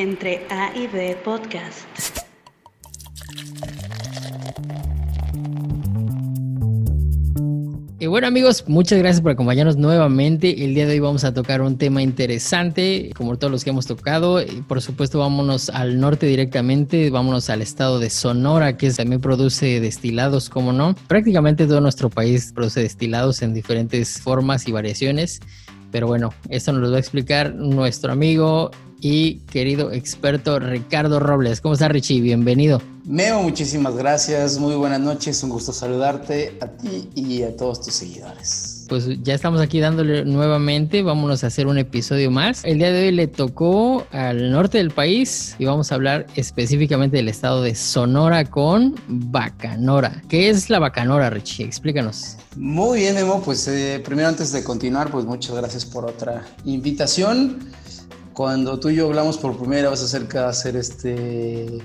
Entre A y B Podcast. Y bueno amigos, muchas gracias por acompañarnos nuevamente. El día de hoy vamos a tocar un tema interesante, como todos los que hemos tocado. Y por supuesto, vámonos al norte directamente, vámonos al estado de Sonora, que también produce destilados, como no. Prácticamente todo nuestro país produce destilados en diferentes formas y variaciones. Pero bueno, esto nos lo va a explicar nuestro amigo y querido experto Ricardo Robles. ¿Cómo estás, Richie? Bienvenido. Meo, muchísimas gracias. Muy buenas noches. Un gusto saludarte a ti y a todos tus seguidores. Pues ya estamos aquí dándole nuevamente. Vámonos a hacer un episodio más. El día de hoy le tocó al norte del país y vamos a hablar específicamente del estado de Sonora con Bacanora. ¿Qué es la Bacanora, Richie? Explícanos. Muy bien, Memo. Pues eh, primero, antes de continuar, pues muchas gracias por otra invitación cuando tú y yo hablamos por primera vez acerca de hacer este,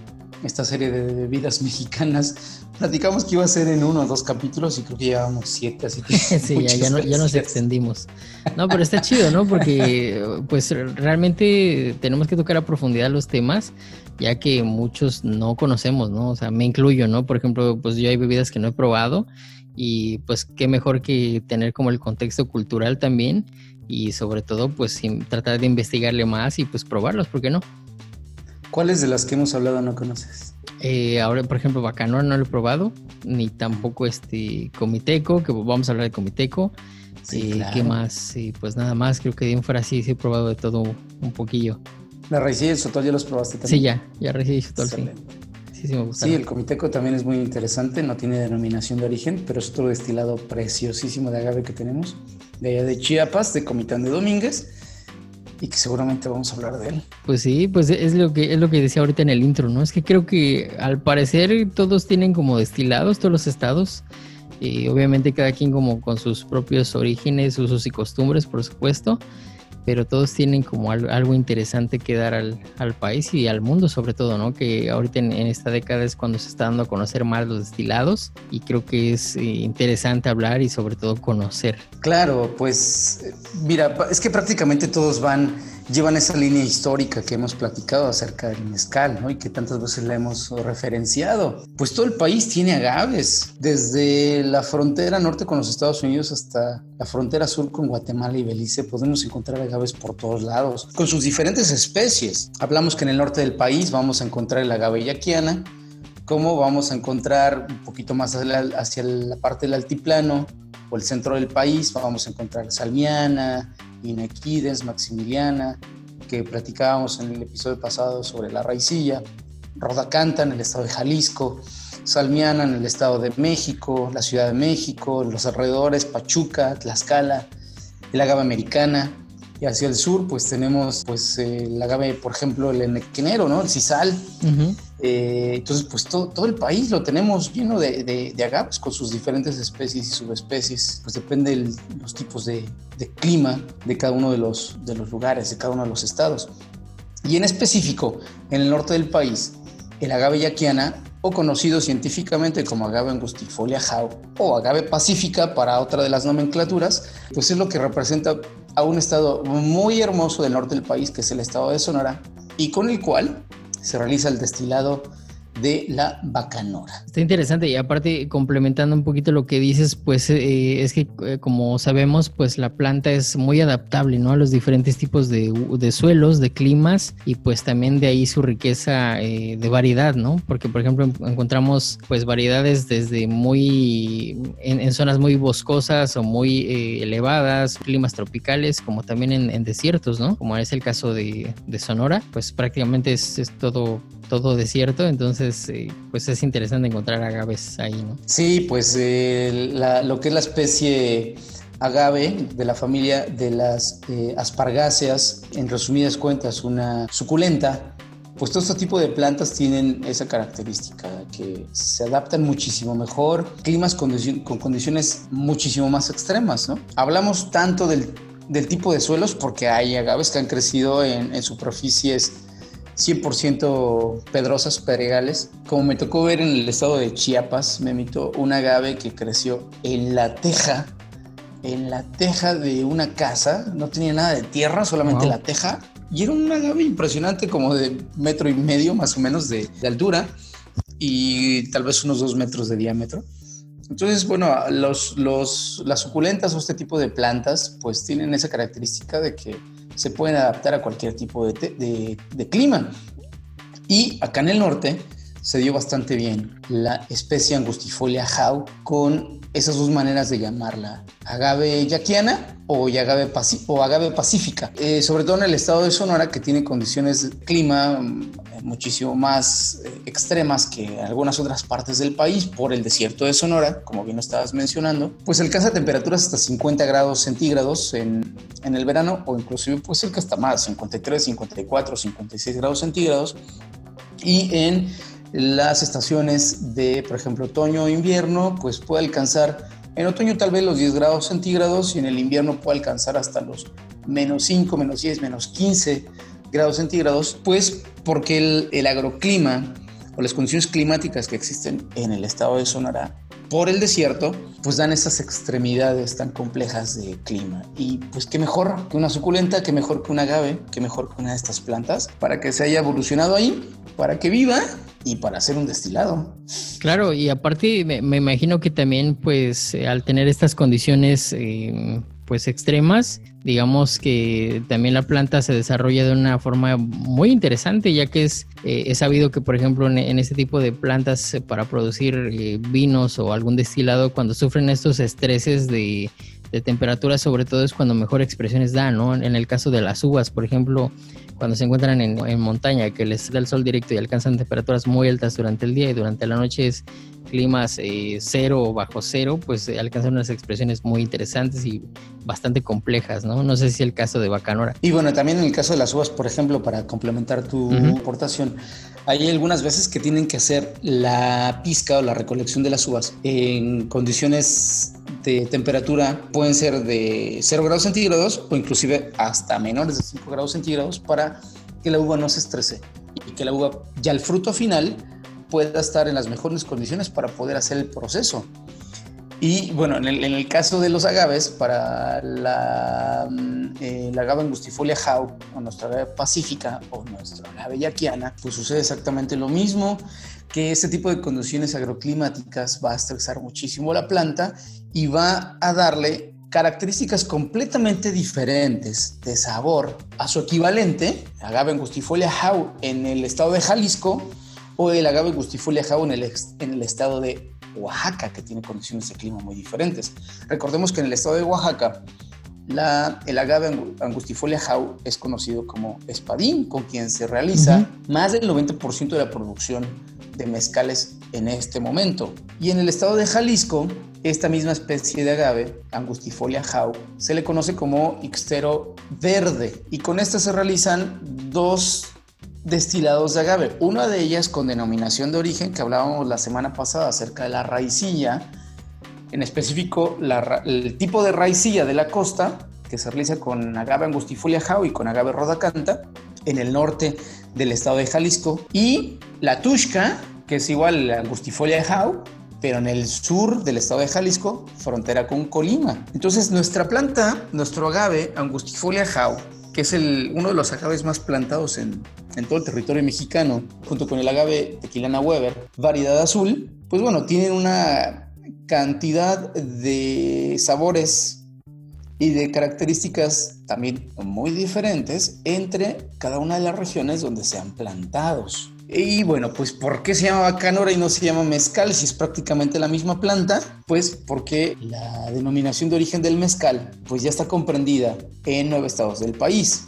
esta serie de bebidas mexicanas, platicamos que iba a ser en uno o dos capítulos y creo que llevábamos siete, así que... sí, ya, ya, no, ya, nos extendimos. No, pero está chido, ¿no? Porque pues realmente tenemos que tocar a profundidad los temas, ya que muchos no conocemos, ¿no? O sea, me incluyo, ¿no? Por ejemplo, pues yo hay bebidas que no he probado y pues qué mejor que tener como el contexto cultural también y sobre todo pues tratar de investigarle más y pues probarlos, ¿por qué no? ¿Cuáles de las que hemos hablado no conoces? Eh, ahora, por ejemplo, Bacanor no lo he probado, ni tampoco este Comiteco, que vamos a hablar de Comiteco. Sí, eh, ¿Qué más? pues nada más, creo que de un fuera sí, sí he probado de todo un poquillo. ¿La raicilla y el sotol ya los probaste también? Sí, ya, ya raicilla y sotol, sí. Sí, sí, me gusta. Sí, el Comiteco también es muy interesante, no tiene denominación de origen, pero es otro destilado preciosísimo de agave que tenemos de allá de Chiapas, de Comitán de Domínguez, y que seguramente vamos a hablar de él. Pues sí, pues es lo que es lo que decía ahorita en el intro, ¿no? Es que creo que al parecer todos tienen como destilados, todos los estados, y obviamente cada quien como con sus propios orígenes, usos y costumbres, por supuesto pero todos tienen como algo, interesante que dar al, país y al mundo sobre todo, ¿no? Que ahorita en, esta década es cuando se está dando a conocer más los destilados y creo que es eh, interesante hablar y sobre todo conocer. Claro, pues mira, es que prácticamente todos van llevan esa línea histórica que hemos platicado acerca del mezcal, ¿no? Y que tantas veces la hemos referenciado. Pues todo el país tiene agaves, desde la frontera norte con los Estados Unidos hasta la frontera sur con Guatemala y Belice, podemos encontrar agaves por todos lados, con sus diferentes especies. Hablamos que en el norte del país vamos a encontrar el agave yaquiana, como vamos a encontrar un poquito más hacia la parte del altiplano o el centro del país, vamos a encontrar salmiana, Inequides, Maximiliana, que platicábamos en el episodio pasado sobre la raicilla, Rodacanta en el estado de Jalisco, Salmiana en el estado de México, la Ciudad de México, los alrededores, Pachuca, Tlaxcala, el agave americana, y hacia el sur pues tenemos pues el agave, por ejemplo, el enequenero, ¿no? El sisal. Eh, entonces pues todo, el país lo tenemos lleno de, agaves con sus diferentes especies y subespecies. Pues depende de los tipos de, clima de cada uno de los, de los lugares, de cada uno de los estados. Y en específico, en el norte del país, el agave yaquiana o conocido científicamente como agave angustifolia jau o agave pacífica para otra de las nomenclaturas, pues es lo que representa a un estado muy hermoso del norte del país, que es el estado de Sonora, y con el cual se realiza el destilado de la bacanora. Está interesante y aparte complementando un poquito lo que dices, pues eh, es que eh, como sabemos, pues la planta es muy adaptable, ¿no? A los diferentes tipos de, suelos, de climas y pues también de ahí su riqueza eh, de variedad, ¿no? Porque por ejemplo encontramos pues variedades desde muy en, zonas muy boscosas o muy elevadas, climas tropicales, como también en, desiertos, ¿no? Como es el caso de, Sonora, pues prácticamente es todo todo desierto, entonces eh, pues es interesante encontrar agaves ahí, ¿no? Sí, pues eh, lo que es la especie agave de la familia de las eh, aspargáceas, en resumidas cuentas una suculenta, pues todo este tipo de plantas tienen esa característica, que se adaptan muchísimo mejor, climas con, condiciones muchísimo más extremas, ¿no? Hablamos tanto del, tipo de suelos porque hay agaves que han crecido en, en superficies 100% pedrosas, pedregales. Como me tocó ver en el estado de Chiapas, me invitó un agave que creció en la teja, en la teja de una casa, no tenía nada de tierra, solamente la teja, y era un agave impresionante como de metro y medio más o menos de, de altura y tal vez unos dos metros de diámetro. Entonces, bueno, los, los, las suculentas o este tipo de plantas pues tienen esa característica de que se pueden adaptar a cualquier tipo de, de, clima. Y acá en el norte se dio bastante bien la especie Angustifolia jau con esas dos maneras de llamarla, agave yaquiana o agave, o agave pacífica, eh, sobre todo en el estado de Sonora que tiene condiciones de clima mm, muchísimo más eh, extremas que algunas otras partes del país por el desierto de Sonora, como bien lo estabas mencionando, pues alcanza temperaturas hasta 50 grados centígrados en, en el verano o inclusive pues cerca hasta más, 53, 54, 56 grados centígrados. Y en las estaciones de, por ejemplo, otoño o invierno, pues puede alcanzar en otoño tal vez los 10 grados centígrados y en el invierno puede alcanzar hasta los menos 5, menos 10, menos 15 grados centígrados, pues porque el, el agroclima o las condiciones climáticas que existen en el estado de Sonora por el desierto, pues dan esas extremidades tan complejas de clima. Y pues qué mejor que una suculenta, qué mejor que un agave, qué mejor que una de estas plantas para que se haya evolucionado ahí, para que viva y para hacer un destilado. Claro, y aparte me, imagino que también pues al tener estas condiciones eh, pues extremas, digamos que también la planta se desarrolla de una forma muy interesante, ya que es, eh, sabido que, por ejemplo, en, este tipo de plantas para producir vinos o algún destilado, cuando sufren estos estreses de, de temperatura, sobre todo es cuando mejor expresiones dan, ¿no? En el caso de las uvas, por ejemplo, cuando se encuentran en, montaña, que les da el sol directo y alcanzan temperaturas muy altas durante el día y durante la noche es climas eh, cero o bajo cero, pues eh, alcanzan unas expresiones muy interesantes y bastante complejas, ¿no? No sé si el caso de Bacanora. Y bueno, también en el caso de las uvas, por ejemplo, para complementar tu aportación, hay algunas veces que tienen que hacer la pizca o la recolección de las uvas en condiciones de temperatura pueden ser de 0 grados centígrados o inclusive hasta menores de 5 grados centígrados para que la uva no se estrese y que la uva ya el fruto final pueda estar en las mejores condiciones para poder hacer el proceso. Y bueno, en el, caso de los agaves, para la, mm, eh, agave angustifolia jau, o nuestra agave pacífica, o nuestra agave yaquiana, pues sucede exactamente lo mismo, que este tipo de condiciones agroclimáticas va a estresar muchísimo la planta y va a darle características completamente diferentes de sabor a su equivalente, agave angustifolia jau en el estado de Jalisco, o el agave angustifolia jau en el, en el estado de Oaxaca, que tiene condiciones de clima muy diferentes. Recordemos que en el estado de Oaxaca, la, el agave angustifolia jau es conocido como espadín, con quien se realiza más del 90% de la producción de mezcales en este momento. Y en el estado de Jalisco, esta misma especie de agave, Angustifolia jau, se le conoce como Ixtero verde. Y con esta se realizan dos destilados de agave. Una de ellas con denominación de origen que hablábamos la semana pasada acerca de la raicilla, en específico el tipo de raicilla de la costa que se realiza con agave angustifolia jau y con agave rodacanta en el norte del estado de Jalisco y la tushka que es igual a angustifolia jau pero en el sur del estado de Jalisco, frontera con Colima. Entonces, nuestra planta, nuestro agave, Angustifolia jau, que es uno de los agaves más plantados en, en, todo el territorio mexicano, junto con el agave tequilana Weber, variedad azul, pues bueno, tienen una cantidad de sabores y de características también muy diferentes entre cada una de las regiones donde sean plantados. Y bueno, pues ¿por qué se llama bacanora y no se llama mezcal si es prácticamente la misma planta? Pues porque la denominación de origen del mezcal pues ya está comprendida en nueve estados del país.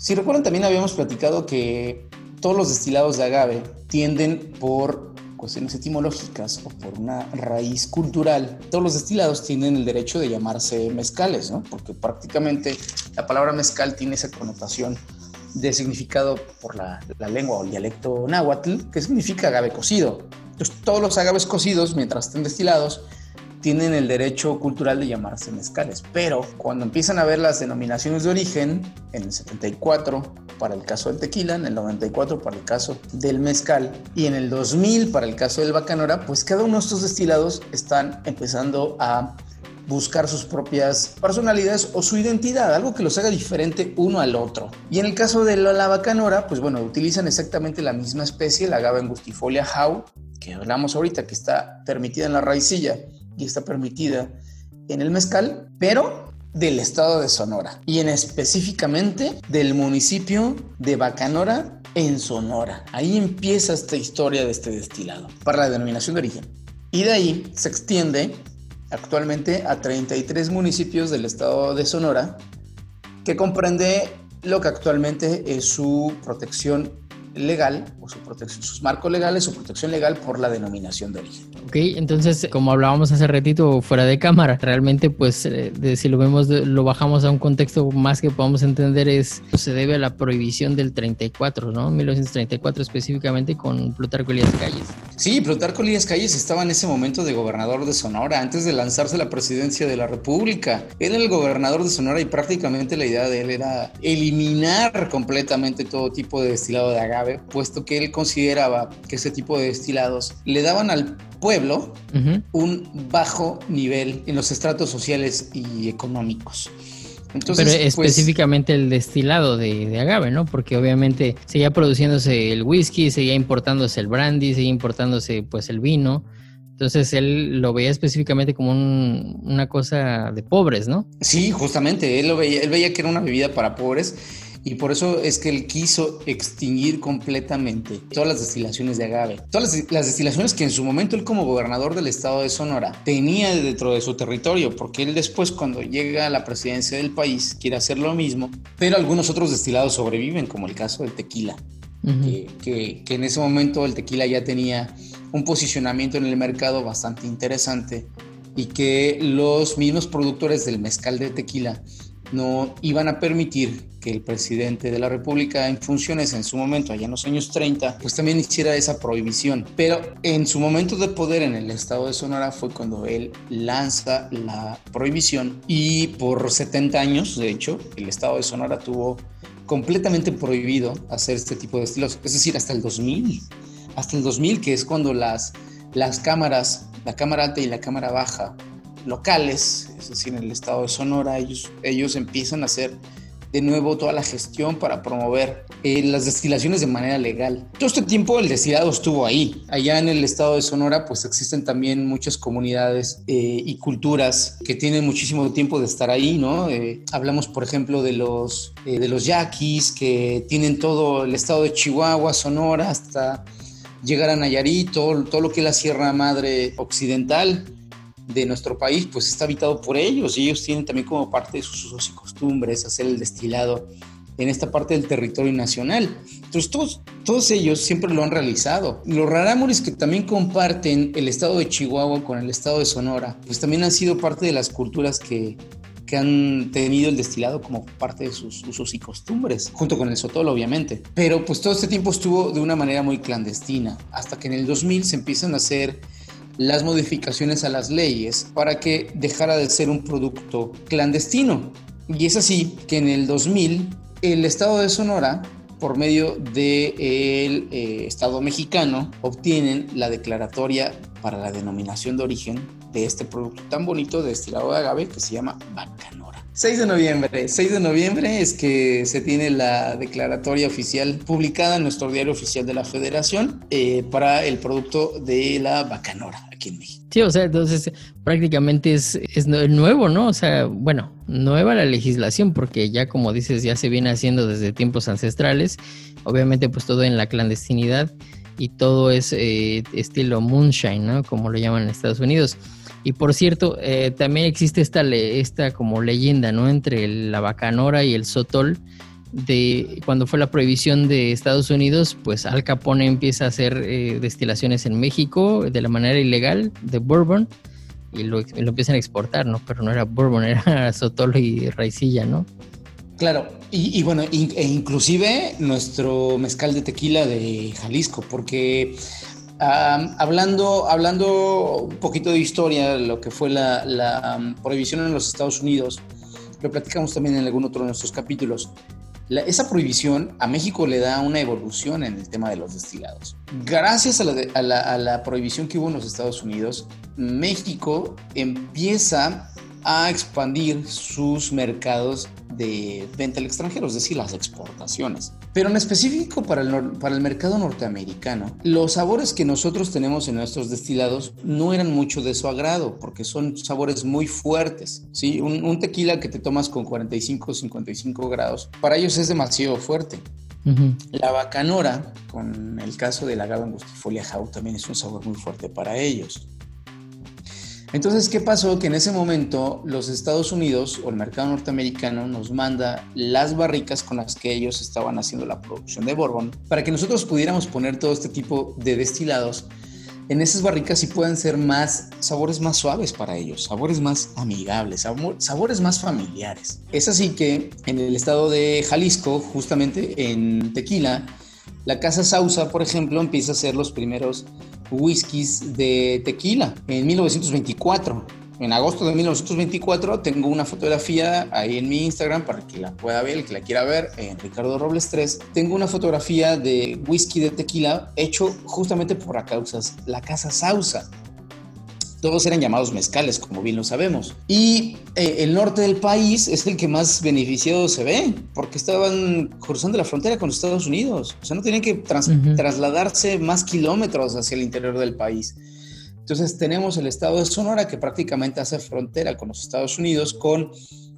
Si recuerdan también habíamos platicado que todos los destilados de agave tienden por cuestiones etimológicas o por una raíz cultural, todos los destilados tienen el derecho de llamarse mezcales, ¿no? Porque prácticamente la palabra mezcal tiene esa connotación de significado por la, lengua o el dialecto náhuatl, que significa agave cocido. Entonces, todos los agaves cocidos, mientras estén destilados, tienen el derecho cultural de llamarse mezcales. Pero cuando empiezan a ver las denominaciones de origen, en el 74 para el caso del tequila, en el 94 para el caso del mezcal y en el 2000 para el caso del bacanora, pues cada uno de estos destilados están empezando a buscar sus propias personalidades o su identidad, algo que los haga diferente uno al otro. Y en el caso de la, bacanora, pues bueno, utilizan exactamente la misma especie, la agave angustifolia how, que hablamos ahorita, que está permitida en la raicilla y está permitida en el mezcal, pero del estado de Sonora y en específicamente del municipio de Bacanora en Sonora. Ahí empieza esta historia de este destilado para la denominación de origen. Y de ahí se extiende actualmente a 33 municipios del estado de Sonora, que comprende lo que actualmente es su protección legal o su protección, sus marcos legales, su protección legal por la denominación de origen. Ok, entonces como hablábamos hace ratito fuera de cámara, realmente pues eh, si lo vemos, lo bajamos a un contexto más que podamos entender es, pues, se debe a la prohibición del 34, ¿no? 1934 específicamente con Plutarco Elías Calles. Sí, Plutarco Elías Calles estaba en ese momento de gobernador de Sonora, antes de lanzarse a la presidencia de la República. Era el gobernador de Sonora y prácticamente la idea de él era eliminar completamente todo tipo de destilado de agave, puesto que él consideraba que ese tipo de destilados le daban al pueblo un bajo nivel en los estratos sociales y económicos. Entonces, Pero pues, específicamente el destilado de, agave, ¿no? Porque obviamente seguía produciéndose el whisky, seguía importándose el brandy, seguía importándose pues el vino. Entonces él lo veía específicamente como una cosa de pobres, ¿no? Sí, justamente, él lo veía, él veía que era una bebida para pobres y por eso es que él quiso extinguir completamente todas las destilaciones de agave. Todas las, destilaciones que en su momento él como gobernador del estado de Sonora tenía dentro de su territorio, porque él después cuando llega a la presidencia del país quiere hacer lo mismo, pero algunos otros destilados sobreviven, como el caso del tequila. que, que en ese momento el tequila ya tenía un posicionamiento en el mercado bastante interesante y que los mismos productores del mezcal de tequila no iban a permitir que el presidente de la República en funciones en su momento, allá en los años 30, pues también hiciera esa prohibición. Pero en su momento de poder en el estado de Sonora fue cuando él lanza la prohibición y por 70 años, de hecho, el estado de Sonora tuvo completamente prohibido hacer este tipo de estilos, es decir, hasta el 2000, hasta el 2000, que es cuando las, las cámaras, la cámara alta y la cámara baja locales, es decir, en el estado de Sonora, ellos, ellos empiezan a hacer de nuevo toda la gestión para promover eh, las destilaciones de manera legal. Todo este tiempo el destilado estuvo ahí. Allá en el estado de Sonora pues existen también muchas comunidades eh, y culturas que tienen muchísimo tiempo de estar ahí, ¿no? Eh, hablamos por ejemplo de los, de los yaquis que tienen todo el estado de Chihuahua, Sonora, hasta llegar a Nayarit, todo, todo lo que es la Sierra Madre Occidental de nuestro país pues está habitado por ellos y ellos tienen también como parte de sus usos y costumbres hacer el destilado en esta parte del territorio nacional. Entonces todos, todos ellos siempre lo han realizado. Los rarámuris que también comparten el estado de Chihuahua con el estado de Sonora, pues también han sido parte de las culturas que, que han tenido el destilado como parte de sus usos y costumbres, junto con el sotol obviamente. Pero pues todo este tiempo estuvo de una manera muy clandestina, hasta que en el 2000 se empiezan a hacer las modificaciones a las leyes para que dejara de ser un producto clandestino. Y es así que en el 2000 el Estado de Sonora, por medio del de eh, Estado mexicano, obtienen la declaratoria para la denominación de origen de este producto tan bonito de destilado de agave que se llama Bacanora. 6 de noviembre, 6 de noviembre es que se tiene la declaratoria oficial publicada en nuestro diario oficial de la Federación eh, para el producto de la Bacanora aquí en México. Sí, o sea, entonces prácticamente es, es nuevo, ¿no? O sea, bueno, nueva la legislación porque ya como dices, ya se viene haciendo desde tiempos ancestrales, obviamente pues todo en la clandestinidad y todo es eh, estilo moonshine, ¿no? Como lo llaman en Estados Unidos. Y por cierto, eh, también existe esta, esta como leyenda, ¿no? Entre la bacanora y el sotol, de cuando fue la prohibición de Estados Unidos, pues Al Capone empieza a hacer eh, destilaciones en México de la manera ilegal de bourbon y lo, empiezan a exportar, ¿no? Pero no era bourbon, era sotol y raicilla, ¿no? Claro, y, bueno, e inclusive nuestro mezcal de tequila de Jalisco, porque hablando, hablando un poquito de historia, lo que fue la, prohibición en los Estados Unidos, lo platicamos también en algún otro de nuestros capítulos. esa prohibición a México le da una evolución en el tema de los destilados. Gracias a la, a la prohibición que hubo en los Estados Unidos, México empieza a expandir sus mercados de venta al extranjero, es decir, las exportaciones. Pero en específico para el, para el mercado norteamericano, los sabores que nosotros tenemos en nuestros destilados no eran mucho de su agrado, porque son sabores muy fuertes. ¿sí? Un, un tequila que te tomas con 45 o 55 grados, para ellos es demasiado fuerte. La bacanora, con el caso del agave angustifolia jau, también es un sabor muy fuerte para ellos. Entonces, ¿qué pasó? Que en ese momento los Estados Unidos o el mercado norteamericano nos manda las barricas con las que ellos estaban haciendo la producción de Bourbon para que nosotros pudiéramos poner todo este tipo de destilados en esas barricas y puedan ser más sabores más suaves para ellos, sabores más amigables, sabores más familiares. Es así que en el estado de Jalisco, justamente en Tequila, la Casa Sausa, por ejemplo, empieza a hacer los primeros whiskies de tequila en 1924. En agosto de 1924 tengo una fotografía ahí en mi Instagram para que la pueda ver, el que la quiera ver, en Ricardo Robles 3. Tengo una fotografía de whisky de tequila hecho justamente por la, causas, la Casa Sausa. Todos eran llamados mezcales, como bien lo sabemos. Y eh, el norte del país es el que más beneficiado se ve, porque estaban cruzando la frontera con los Estados Unidos. O sea, no tenían que trasladarse más kilómetros hacia el interior del país. Entonces tenemos el estado de Sonora que prácticamente hace frontera con los Estados Unidos, con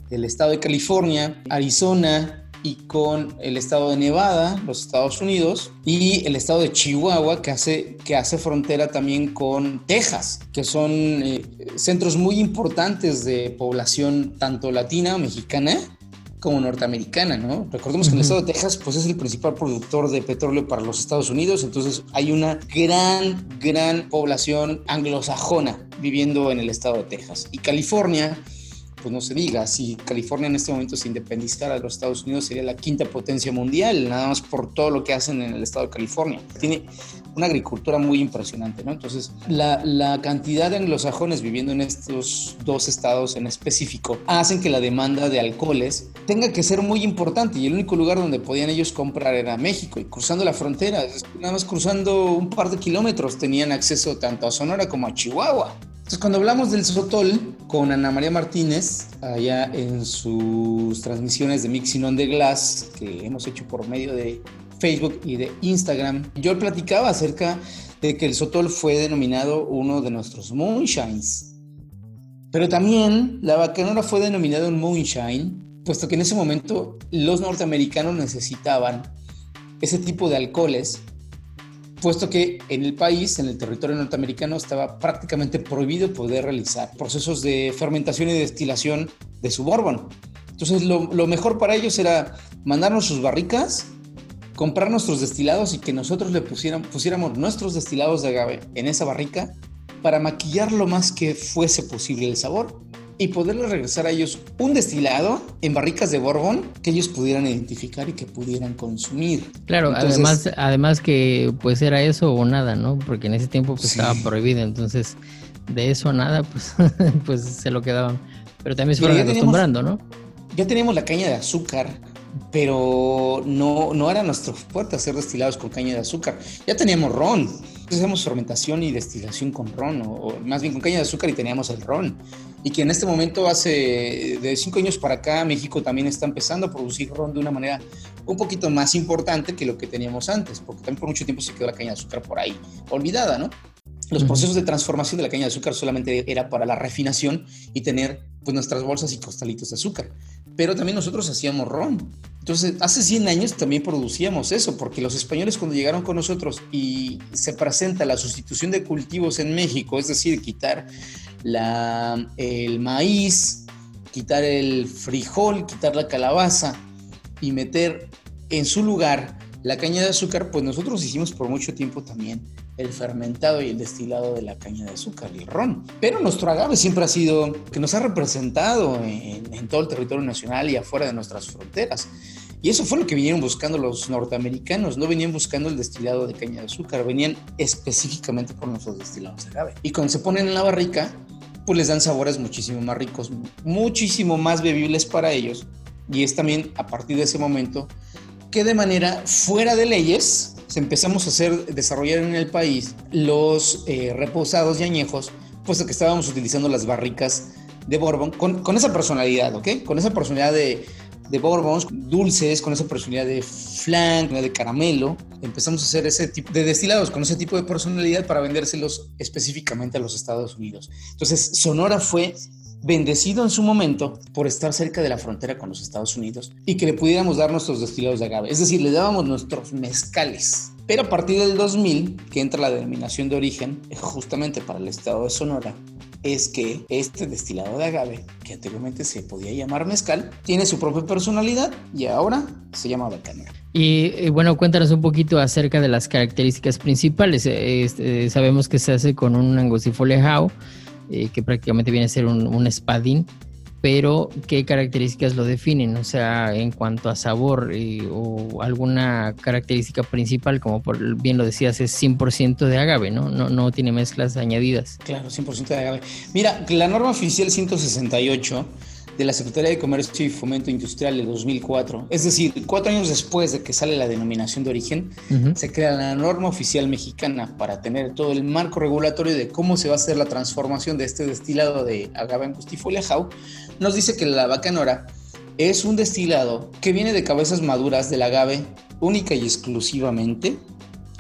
el estado de California, Arizona, y con el estado de Nevada, los Estados Unidos, y el estado de Chihuahua, que hace, que hace frontera también con Texas, que son eh, centros muy importantes de población tanto latina, mexicana, como norteamericana, ¿no? Recordemos que el estado de Texas pues es el principal productor de petróleo para los Estados Unidos, entonces hay una gran, gran población anglosajona viviendo en el estado de Texas. Y California pues no se diga, si California en este momento se independizara de los Estados Unidos sería la quinta potencia mundial, nada más por todo lo que hacen en el estado de California. Tiene una agricultura muy impresionante, ¿no? Entonces, la, la cantidad de anglosajones viviendo en estos dos estados en específico hacen que la demanda de alcoholes tenga que ser muy importante y el único lugar donde podían ellos comprar era México y cruzando la frontera, nada más cruzando un par de kilómetros tenían acceso tanto a Sonora como a Chihuahua. Entonces, cuando hablamos del Sotol con Ana María Martínez, allá en sus transmisiones de Mixing on the Glass, que hemos hecho por medio de Facebook y de Instagram, yo platicaba acerca de que el Sotol fue denominado uno de nuestros moonshines. Pero también la bacanora fue denominado un moonshine, puesto que en ese momento los norteamericanos necesitaban ese tipo de alcoholes puesto que en el país, en el territorio norteamericano, estaba prácticamente prohibido poder realizar procesos de fermentación y destilación de su bourbon. Entonces, lo, mejor para ellos era mandarnos sus barricas, comprar nuestros destilados y que nosotros le pusiéramos nuestros destilados de agave en esa barrica para maquillar lo más que fuese posible el sabor y poderle regresar a ellos un destilado en barricas de Borbón que ellos pudieran identificar y que pudieran consumir. Claro, además, además que pues era eso o nada, ¿no? Porque en ese tiempo pues estaba prohibido, entonces de eso a nada pues, pues se lo quedaban. Pero también se fueron acostumbrando, ¿no? Ya teníamos la caña de azúcar, pero no, no era nuestro fuerte hacer destilados con caña de azúcar. Ya teníamos ron, hacíamos fermentación y destilación con ron, o, más bien con caña de azúcar y teníamos el ron. Y que en este momento, hace de cinco años para acá, México también está empezando a producir ron de una manera un poquito más importante que lo que teníamos antes, porque también por mucho tiempo se quedó la caña de azúcar por ahí olvidada, ¿no? Los procesos de transformación de la caña de azúcar solamente era para la refinación y tener pues nuestras bolsas y costalitos de azúcar. Pero también nosotros hacíamos ron. Entonces, hace 100 años también producíamos eso, porque los españoles cuando llegaron con nosotros y se presenta la sustitución de cultivos en México, es decir, quitar la, el maíz, quitar el frijol, quitar la calabaza y meter en su lugar la caña de azúcar, pues nosotros hicimos por mucho tiempo también el fermentado y el destilado de la caña de azúcar, el ron. Pero nuestro agave siempre ha sido que nos ha representado en, en, todo el territorio nacional y afuera de nuestras fronteras. Y eso fue lo que vinieron buscando los norteamericanos, no venían buscando el destilado de caña de azúcar, venían específicamente por nuestros destilados de agave. Y cuando se ponen en la barrica, pues les dan sabores muchísimo más ricos, muchísimo más bebibles para ellos. Y es también a partir de ese momento que de manera fuera de leyes empezamos a hacer, desarrollar en el país los eh, reposados y añejos, puesto que estábamos utilizando las barricas de Bourbon, con, con esa personalidad, ¿ok? Con esa personalidad de, de bourbons dulces, con esa personalidad de flan, de caramelo. Empezamos a hacer ese tipo de destilados con ese tipo de personalidad para vendérselos específicamente a los Estados Unidos. Entonces, Sonora fue bendecido en su momento por estar cerca de la frontera con los Estados Unidos y que le pudiéramos dar nuestros destilados de agave. Es decir, le dábamos nuestros mezcales. Pero a partir del 2000, que entra la denominación de origen, justamente para el estado de Sonora, es que este destilado de agave, que anteriormente se podía llamar mezcal, tiene su propia personalidad y ahora se llama bacanora. Y, eh, bueno, cuéntanos un poquito acerca de las características principales. Este, sabemos que se hace con un angustifolia eh, que prácticamente viene a ser un, un espadín pero ¿qué características lo definen? O sea, en cuanto a sabor eh, o alguna característica principal, como por, bien lo decías, es 100% de agave, ¿no? ¿no? No tiene mezclas añadidas. Claro, 100% de agave. Mira, la norma oficial 168 de la Secretaría de Comercio y Fomento Industrial de 2004, es decir, cuatro años después de que sale la denominación de origen, se crea la norma oficial mexicana para tener todo el marco regulatorio de cómo se va a hacer la transformación de este destilado de agave angustifolia jau, nos dice que la bacanora es un destilado que viene de cabezas maduras del agave única y exclusivamente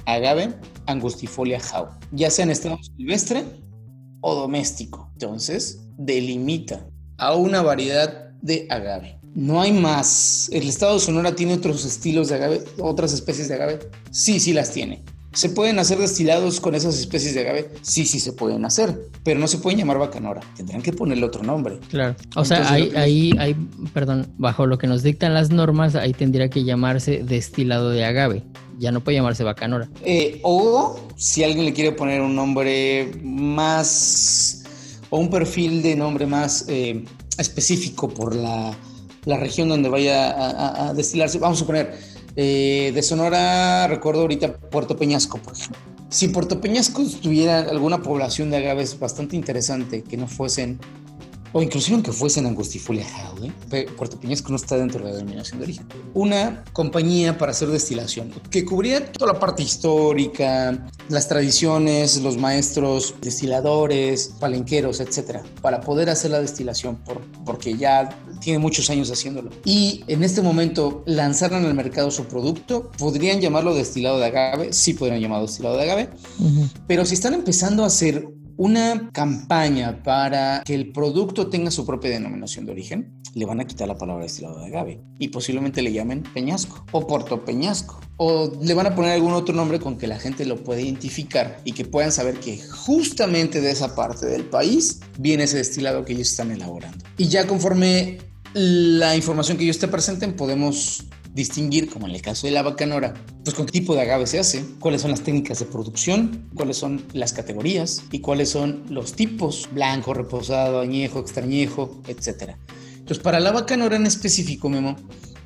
agave angustifolia jau, ya sea en estado silvestre o doméstico. Entonces, delimita a una variedad de agave. No hay más. El estado de Sonora tiene otros estilos de agave, otras especies de agave. Sí, sí las tiene. ¿Se pueden hacer destilados con esas especies de agave? Sí, sí se pueden hacer, pero no se pueden llamar bacanora. Tendrán que ponerle otro nombre. Claro. O sea, ahí, ahí, ahí, perdón, bajo lo que nos dictan las normas, ahí tendría que llamarse destilado de agave. Ya no puede llamarse bacanora. Eh, o si alguien le quiere poner un nombre más o un perfil de nombre más eh, específico por la, la, región donde vaya a, destilarse, vamos a poner eh, de Sonora, recuerdo ahorita Puerto Peñasco, por ejemplo. Si Puerto Peñasco tuviera alguna población de agaves bastante interesante que no fuesen o inclusive aunque fuesen Angustifolia ¿eh? Puerto Peñasco no está dentro de la denominación de origen. Una compañía para hacer destilación que cubría toda la parte histórica, las tradiciones, los maestros destiladores, palenqueros, etcétera, para poder hacer la destilación, por, porque ya tiene muchos años haciéndolo. Y en este momento lanzaron al mercado su producto, podrían llamarlo destilado de agave, sí podrían llamarlo destilado de agave, uh -huh. pero si están empezando a hacer una campaña para que el producto tenga su propia denominación de origen, le van a quitar la palabra destilado de agave y posiblemente le llamen Peñasco o Porto Peñasco o le van a poner algún otro nombre con que la gente lo pueda identificar y que puedan saber que justamente de esa parte del país viene ese destilado que ellos están elaborando. Y ya conforme la información que ellos te presenten podemos distinguir, como en el caso de la bacanora, pues con qué tipo de agave se hace, cuáles son las técnicas de producción, cuáles son las categorías y cuáles son los tipos, blanco, reposado, añejo, extrañejo, etc. Entonces, para la bacanora en específico, Memo,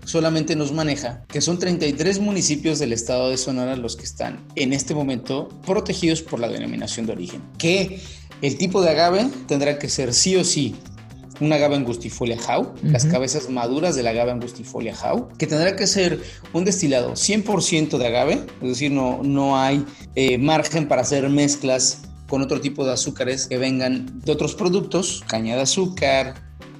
solamente nos maneja que son 33 municipios del estado de Sonora los que están en este momento protegidos por la denominación de origen. Que el tipo de agave tendrá que ser sí o sí un agave angustifolia how, uh -huh. las cabezas maduras del agave angustifolia how, que tendrá que ser un destilado 100% de agave, es decir, no, no hay eh, margen para hacer mezclas con otro tipo de azúcares que vengan de otros productos, caña de azúcar,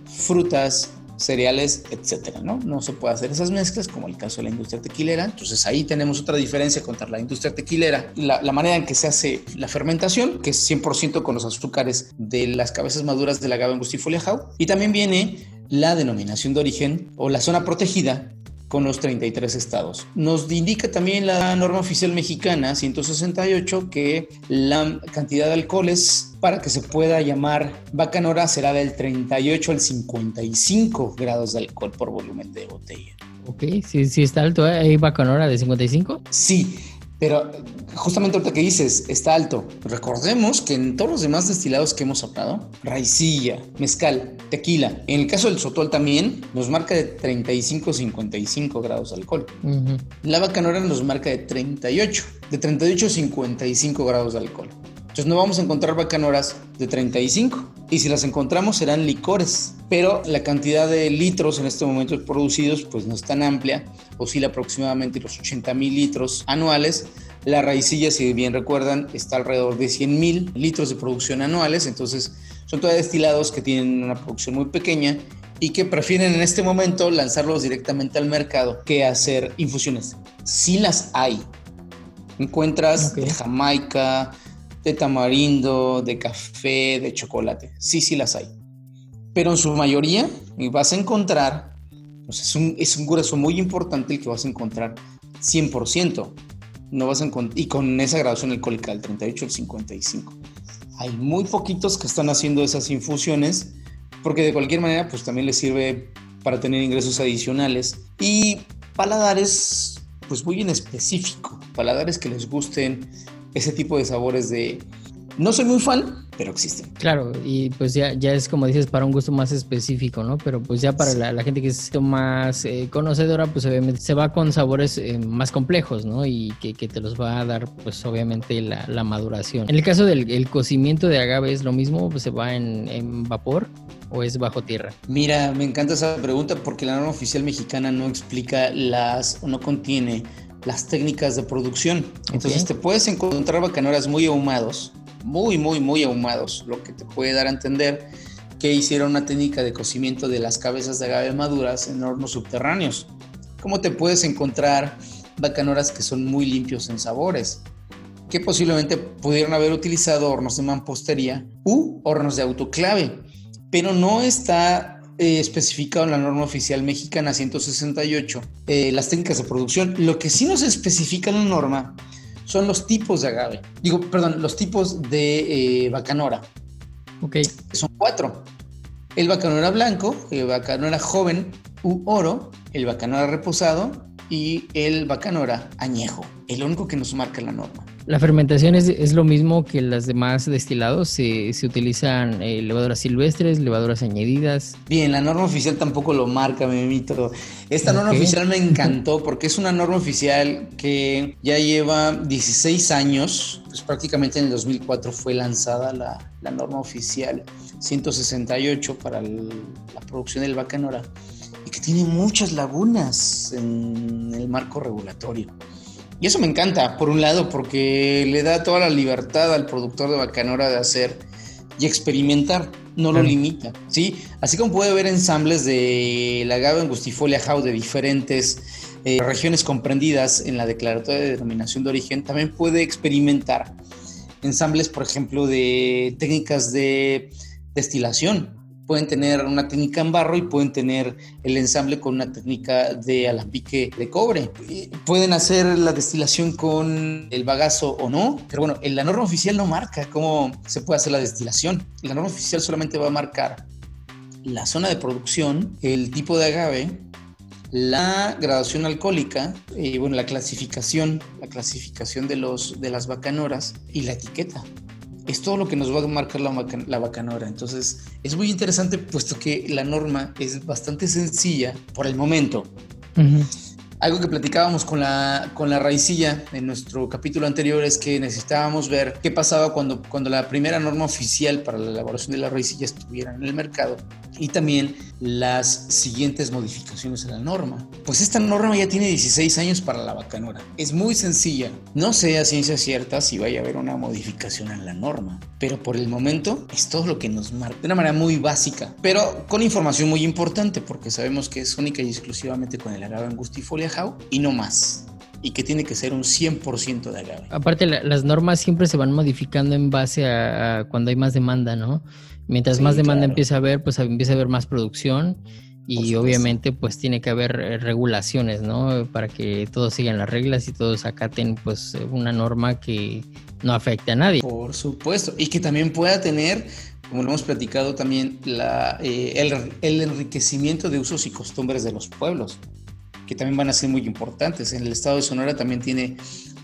frutas, cereales, etcétera, ¿no? Se puede hacer esas mezclas como el caso de la industria tequilera. Entonces ahí tenemos otra diferencia contra la industria tequilera. La, la manera en que se hace la fermentación, que es 100% con los azúcares de las cabezas maduras del agave angustifolia jau. Y también viene la denominación de origen o la zona protegida con los 33 estados. Nos indica también la norma oficial mexicana 168 que la cantidad de alcoholes para que se pueda llamar bacanora será del 38 al 55 grados de alcohol por volumen de botella. Ok, sí, sí está alto, ¿eh? ¿hay bacanora de 55? Sí, pero justamente ahorita que dices, está alto. Recordemos que en todos los demás destilados que hemos hablado, raicilla, mezcal, tequila, en el caso del sotol también, nos marca de 35-55 grados de alcohol. Uh -huh. La bacanora nos marca de 38, de 38 a 55 grados de alcohol. Entonces no vamos a encontrar bacanoras de 35 y si las encontramos serán licores, pero la cantidad de litros en este momento producidos pues no es tan amplia, oscila aproximadamente los 80 mil litros anuales. La raicilla, si bien recuerdan, está alrededor de 100 mil litros de producción anuales, entonces son todavía destilados que tienen una producción muy pequeña y que prefieren en este momento lanzarlos directamente al mercado que hacer infusiones. Sí las hay. Encuentras de Jamaica, de tamarindo, de café, de chocolate. Sí, sí las hay. Pero en su mayoría vas a encontrar, pues es, un, es un grueso muy importante el que vas a encontrar 100%. No vas a y con esa graduación alcohólica del 38 al 55. Hay muy poquitos que están haciendo esas infusiones porque de cualquier manera pues también les sirve para tener ingresos adicionales y paladares pues muy en específico, paladares que les gusten ese tipo de sabores de no soy muy fan, pero existen. Claro, y pues ya, ya es como dices, para un gusto más específico, ¿no? Pero pues ya para la, gente que es más eh, conocedora, pues obviamente se va con sabores eh, más complejos, ¿no? Y que, te los va a dar, pues obviamente la, maduración. En el caso del cocimiento de agave es lo mismo, pues se va en, en vapor o es bajo tierra? Mira, me encanta esa pregunta porque la norma oficial mexicana no explica las o no contiene las técnicas de producción. Entonces te puedes encontrar bacanoras muy ahumados, muy, muy, muy ahumados, lo que te puede dar a entender que hicieron una técnica de cocimiento de las cabezas de agave maduras en hornos subterráneos. Como te puedes encontrar bacanoras que son muy limpios en sabores, que posiblemente pudieron haber utilizado hornos de mampostería u hornos de autoclave, pero no está eh, especificado en la norma oficial mexicana 168 eh, las técnicas de producción. Lo que sí nos especifica en la norma son los tipos de agave. Digo, perdón, los tipos de eh, bacanora. Ok. Son cuatro. El bacanora blanco, el bacanora joven u oro, el bacanora reposado y el bacanora añejo. El único que nos marca la norma. La fermentación es, lo mismo que las demás destilados. Se, utilizan eh, levaduras silvestres, levaduras añadidas. Bien, la norma oficial tampoco lo marca, me mito. Esta norma oficial me encantó porque es una norma oficial que ya lleva 16 años. Pues prácticamente en el 2004 fue lanzada la, la norma oficial 168 para la producción del bacanora y que tiene muchas lagunas en el marco regulatorio. Y eso me encanta, por un lado, porque le da toda la libertad al productor de Bacanora de hacer y experimentar, no lo limita, ¿sí? Así como puede haber ensambles de la agave angustifolia how de diferentes eh, regiones comprendidas en la declaratoria de denominación de origen, también puede experimentar ensambles, por ejemplo, de técnicas de destilación, pueden tener una técnica en barro y pueden tener el ensamble con una técnica de alambique de cobre. Pueden hacer la destilación con el bagazo o no, pero bueno, la norma oficial no marca cómo se puede hacer la destilación. La norma oficial solamente va a marcar la zona de producción, el tipo de agave, la graduación alcohólica, y bueno, la clasificación, la clasificación de, los, de las bacanoras y la etiqueta es todo lo que nos va a marcar la, la bacanora. Entonces, es muy interesante puesto que la norma es bastante sencilla por el momento. Algo que platicábamos con la, con la raicilla en nuestro capítulo anterior es que necesitábamos ver qué pasaba cuando, cuando la primera norma oficial para la elaboración de la raicilla estuviera en el mercado y también las siguientes modificaciones a la norma. Pues esta norma ya tiene 16 años para la bacanora. Es muy sencilla. No sé a ciencia cierta si vaya a haber una modificación en la norma, pero por el momento es todo lo que nos marca de una manera muy básica, pero con información muy importante porque sabemos que es única y exclusivamente con el agave angustifolia y no más. Y que tiene que ser un 100% de agave. Aparte, las normas siempre se van modificando en base a, cuando hay más demanda, ¿no? Mientras más demanda empieza a haber, pues empieza a haber más producción y obviamente pues tiene que haber eh, regulaciones, ¿no? Para que todos sigan las reglas y todos acaten pues una norma que no afecte a nadie. Por supuesto, y que también pueda tener, como lo hemos platicado también, la, eh, el, el enriquecimiento de usos y costumbres de los pueblos que también van a ser muy importantes. En el estado de Sonora también tiene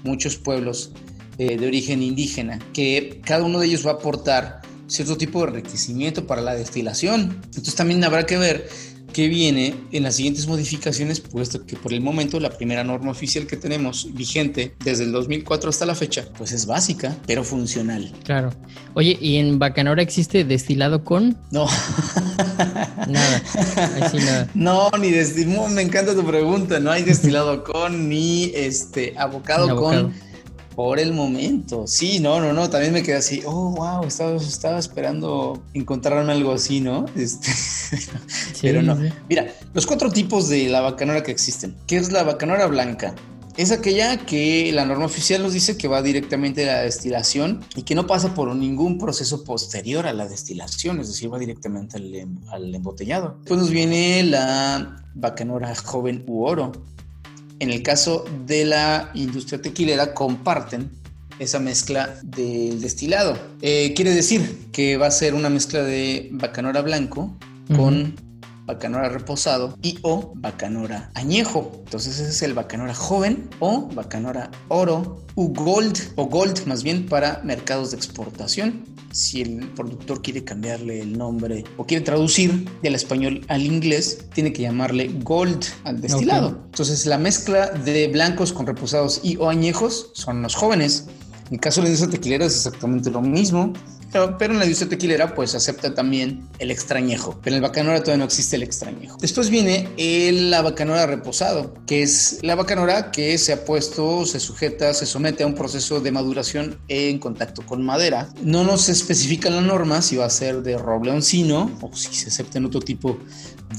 muchos pueblos eh, de origen indígena, que cada uno de ellos va a aportar cierto tipo de enriquecimiento para la destilación. Entonces también habrá que ver que viene en las siguientes modificaciones, puesto que por el momento la primera norma oficial que tenemos vigente desde el 2004 hasta la fecha, pues es básica, pero funcional. Claro. Oye, ¿y en Bacanora existe destilado con? No. nada. Así nada. No, ni destilado. Me encanta tu pregunta. No hay destilado con ni este abocado, con. Por el momento, sí, no, no, no, también me quedé así, oh, wow, estaba, estaba esperando encontrarme algo así, ¿no? Este, pero no. Mira, los cuatro tipos de la bacanora que existen, ¿qué es la bacanora blanca? Es aquella que la norma oficial nos dice que va directamente a la destilación y que no pasa por ningún proceso posterior a la destilación, es decir, va directamente al, em, al embotellado. Después nos viene la bacanora joven u oro, en el caso de la industria tequilera, comparten esa mezcla del destilado. Eh, quiere decir que va a ser una mezcla de bacanora blanco con bacanora reposado y o bacanora añejo. Entonces ese es el bacanora joven o bacanora oro u gold o gold más bien para mercados de exportación. Si el productor quiere cambiarle el nombre o quiere traducir del español al inglés, tiene que llamarle gold al destilado. Entonces la mezcla de blancos con reposados y o añejos son los jóvenes. En el caso de la industria tequilera es exactamente lo mismo. Pero, en la industria tequilera pues acepta también el extrañejo. Pero en el bacanora todavía no existe el extrañejo. Después viene el, la bacanora reposado, que es la bacanora que se ha puesto, se sujeta, se somete a un proceso de maduración en contacto con madera. No nos especifica la norma si va a ser de roble oncino o si se acepta en otro tipo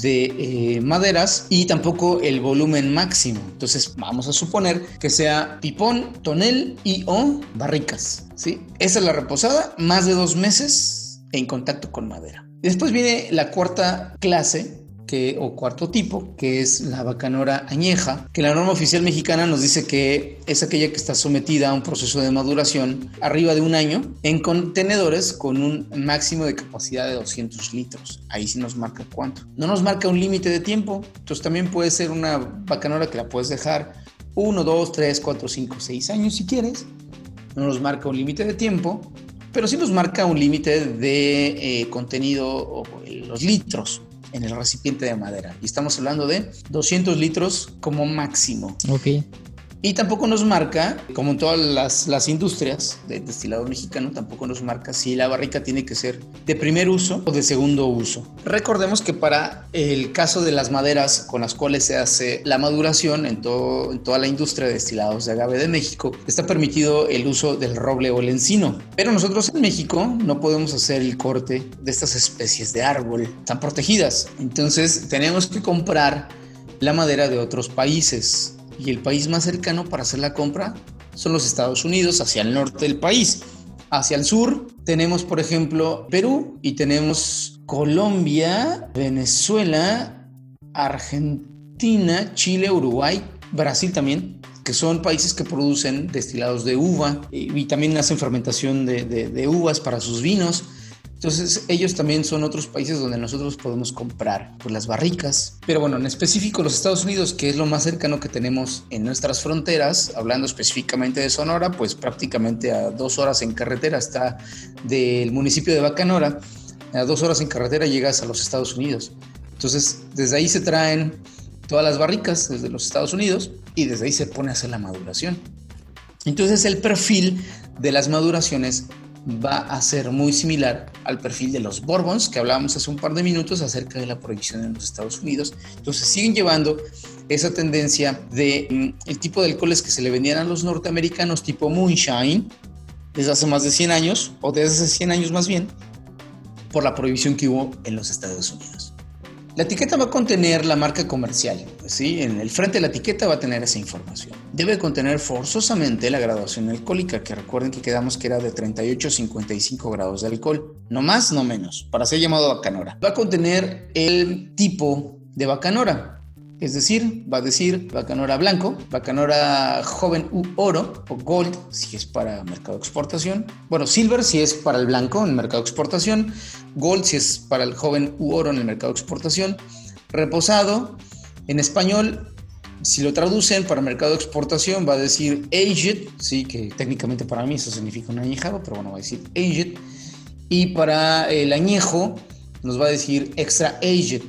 de eh, maderas y tampoco el volumen máximo. Entonces vamos a suponer que sea pipón, tonel y o barricas. ¿Sí? Esa es la reposada, más de dos meses en contacto con madera. Después viene la cuarta clase, que, o cuarto tipo, que es la bacanora añeja, que la norma oficial mexicana nos dice que es aquella que está sometida a un proceso de maduración arriba de un año en contenedores con un máximo de capacidad de 200 litros. Ahí sí nos marca cuánto. No nos marca un límite de tiempo, entonces también puede ser una bacanora que la puedes dejar 1, 2, 3, 4, 5, 6 años si quieres no nos marca un límite de tiempo, pero sí nos marca un límite de eh, contenido o los litros en el recipiente de madera. Y estamos hablando de 200 litros como máximo. Ok. Y tampoco nos marca, como en todas las, industrias de destilado mexicano, tampoco nos marca si la barrica tiene que ser de primer uso o de segundo uso. Recordemos que para el caso de las maderas con las cuales se hace la maduración en, en toda la industria de destilados de agave de México, está permitido el uso del roble o el encino. Pero nosotros en México no podemos hacer el corte de estas especies de árbol, están protegidas. Entonces tenemos que comprar la madera de otros países y el país más cercano para hacer la compra son los Estados Unidos, hacia el norte del país. Hacia el sur tenemos, por ejemplo, Perú y tenemos Colombia, Venezuela, Argentina, Chile, Uruguay, Brasil también, que son países que producen destilados de uva y, también hacen fermentación de, de uvas para sus vinos. Entonces ellos también son otros países donde nosotros podemos comprar pues, las barricas. Pero bueno, en específico los Estados Unidos, que es lo más cercano que tenemos en nuestras fronteras, hablando específicamente de Sonora, pues prácticamente a dos horas en carretera está del municipio de Bacanora, a dos horas en carretera llegas a los Estados Unidos. Entonces desde ahí se traen todas las barricas desde los Estados Unidos y desde ahí se pone a hacer la maduración. Entonces el perfil de las maduraciones va a ser muy similar al perfil de los Bourbons que hablábamos hace un par de minutos acerca de la prohibición en los Estados Unidos. Entonces siguen llevando esa tendencia de mm, el tipo de alcoholes que se le vendían a los norteamericanos tipo moonshine desde hace más de 100 años o desde hace 100 años más bien por la prohibición que hubo en los Estados Unidos. La etiqueta va a contener la marca comercial, ¿sí? En el frente de la etiqueta va a tener esa información. Debe contener forzosamente la graduación alcohólica, que recuerden que quedamos que era de 38 a 55 grados de alcohol, no más, no menos, para ser llamado bacanora. Va a contener el tipo de bacanora, es decir, va a decir bacanora blanco, bacanora joven u oro o gold si es para mercado de exportación. Bueno, silver si es para el blanco en mercado de exportación, gold si es para el joven u oro en el mercado de exportación, reposado en español si lo traducen para mercado de exportación va a decir aged, sí, que técnicamente para mí eso significa un añejado, pero bueno, va a decir aged. Y para el añejo nos va a decir extra aged,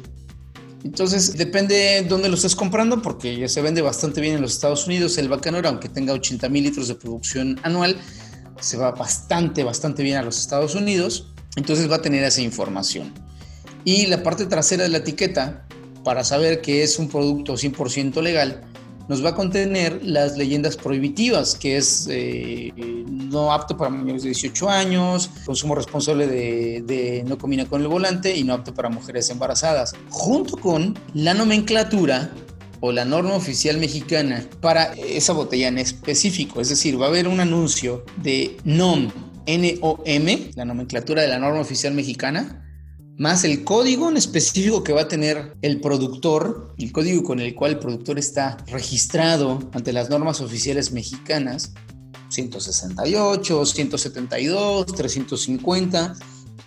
entonces, depende de dónde lo estés comprando, porque ya se vende bastante bien en los Estados Unidos. El Bacanora, aunque tenga 80 mil litros de producción anual, se va bastante, bastante bien a los Estados Unidos. Entonces va a tener esa información. Y la parte trasera de la etiqueta, para saber que es un producto 100% legal, nos va a contener las leyendas prohibitivas, que es eh, no apto para mayores de 18 años, consumo responsable de, de, no combina con el volante y no apto para mujeres embarazadas, junto con la nomenclatura o la norma oficial mexicana para esa botella en específico. Es decir, va a haber un anuncio de NOM, N-O-M, la nomenclatura de la norma oficial mexicana, más el código en específico que va a tener el productor, el código con el cual el productor está registrado ante las normas oficiales mexicanas, 168, 172, 350,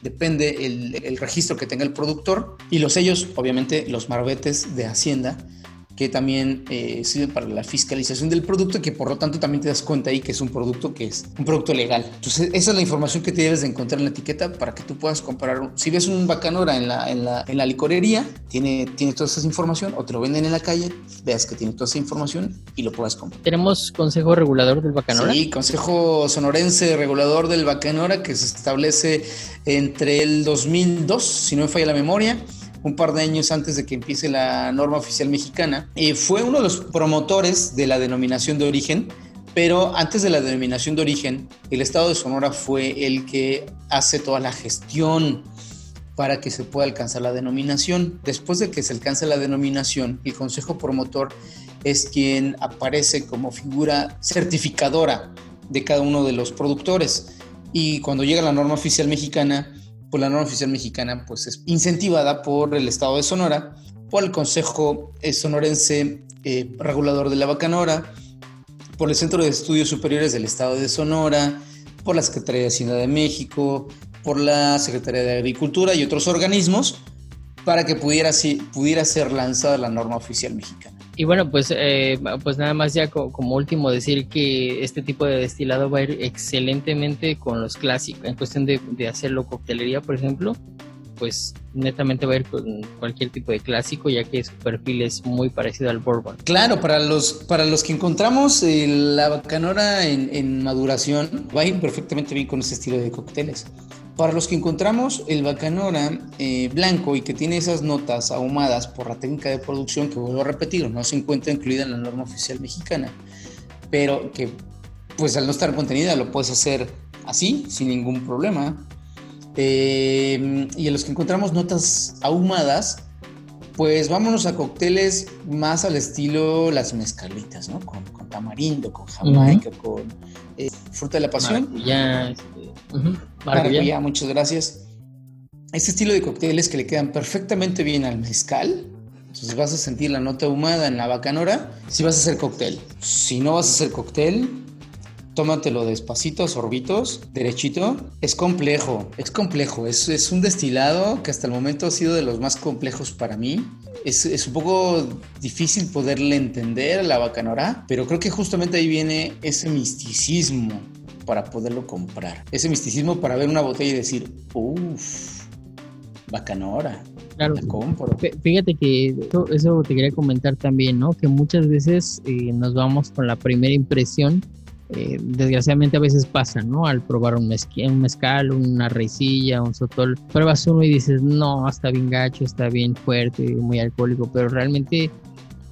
depende el, registro que tenga el productor, y los sellos, obviamente los marbetes de Hacienda, que también eh, sirve para la fiscalización del producto, que por lo tanto también te das cuenta ahí que es un producto que es un producto legal. Entonces, esa es la información que te debes de encontrar en la etiqueta para que tú puedas comprar. Si ves un bacanora en la, en la, en la licorería, tiene, tiene toda esa información, o te lo venden en la calle, veas que tiene toda esa información y lo puedas comprar. ¿Tenemos consejo regulador del bacanora? Sí, consejo sonorense regulador del bacanora que se establece entre el 2002, si no me falla la memoria, un par de años antes de que empiece la norma oficial mexicana, eh, fue uno de los promotores de la denominación de origen, pero antes de la denominación de origen, el Estado de Sonora fue el que hace toda la gestión para que se pueda alcanzar la denominación. Después de que se alcance la denominación, el Consejo Promotor es quien aparece como figura certificadora de cada uno de los productores. Y cuando llega la norma oficial mexicana, pues la norma oficial mexicana pues es incentivada por el Estado de Sonora, por el Consejo eh, Sonorense eh, Regulador de la Bacanora, por el Centro de Estudios Superiores del Estado de Sonora, por la Secretaría de Hacienda de México, por la Secretaría de Agricultura y otros organismos para que pudiera, pudiera ser lanzada la norma oficial mexicana. Y bueno, pues, eh, pues nada más ya como último decir que este tipo de destilado va a ir excelentemente con los clásicos. En cuestión de, de hacerlo coctelería, por ejemplo, pues netamente va a ir con cualquier tipo de clásico, ya que su perfil es muy parecido al bourbon. Claro, para los, para los que encontramos eh, la bacanora en, en, maduración, va a ir perfectamente bien con ese estilo de cócteles. Para los que encontramos el bacanora eh, blanco y que tiene esas notas ahumadas por la técnica de producción, que vuelvo a repetir, no se encuentra incluida en la norma oficial mexicana, pero que pues al no estar contenida lo puedes hacer así, sin ningún problema. Eh, y a los que encontramos notas ahumadas, pues vámonos a cócteles más al estilo las mezcalitas, ¿no? Con, con tamarindo, con jamaica, uh -huh. con eh, fruta de la pasión. Ya, este, uh -huh. Maracuyá, muchas gracias. Este estilo de cócteles que le quedan perfectamente bien al mezcal. Entonces vas a sentir la nota ahumada en la bacanora si vas a hacer cóctel. Si no vas a hacer cóctel, tómatelo despacito, sorbitos, derechito. Es complejo, es complejo. Es, es, un destilado que hasta el momento ha sido de los más complejos para mí. Es, es, un poco difícil poderle entender a la bacanora, pero creo que justamente ahí viene ese misticismo para poderlo comprar. Ese misticismo para ver una botella y decir, uff, bacanora. Claro, la compro. Fíjate que eso, eso, te quería comentar también, ¿no? Que muchas veces eh, nos vamos con la primera impresión eh, desgraciadamente a veces pasa, ¿no? Al probar un, mezcal, un mezcal, una raicilla, un sotol, pruebas uno y dices, no, está bien gacho, está bien fuerte, muy alcohólico, pero realmente,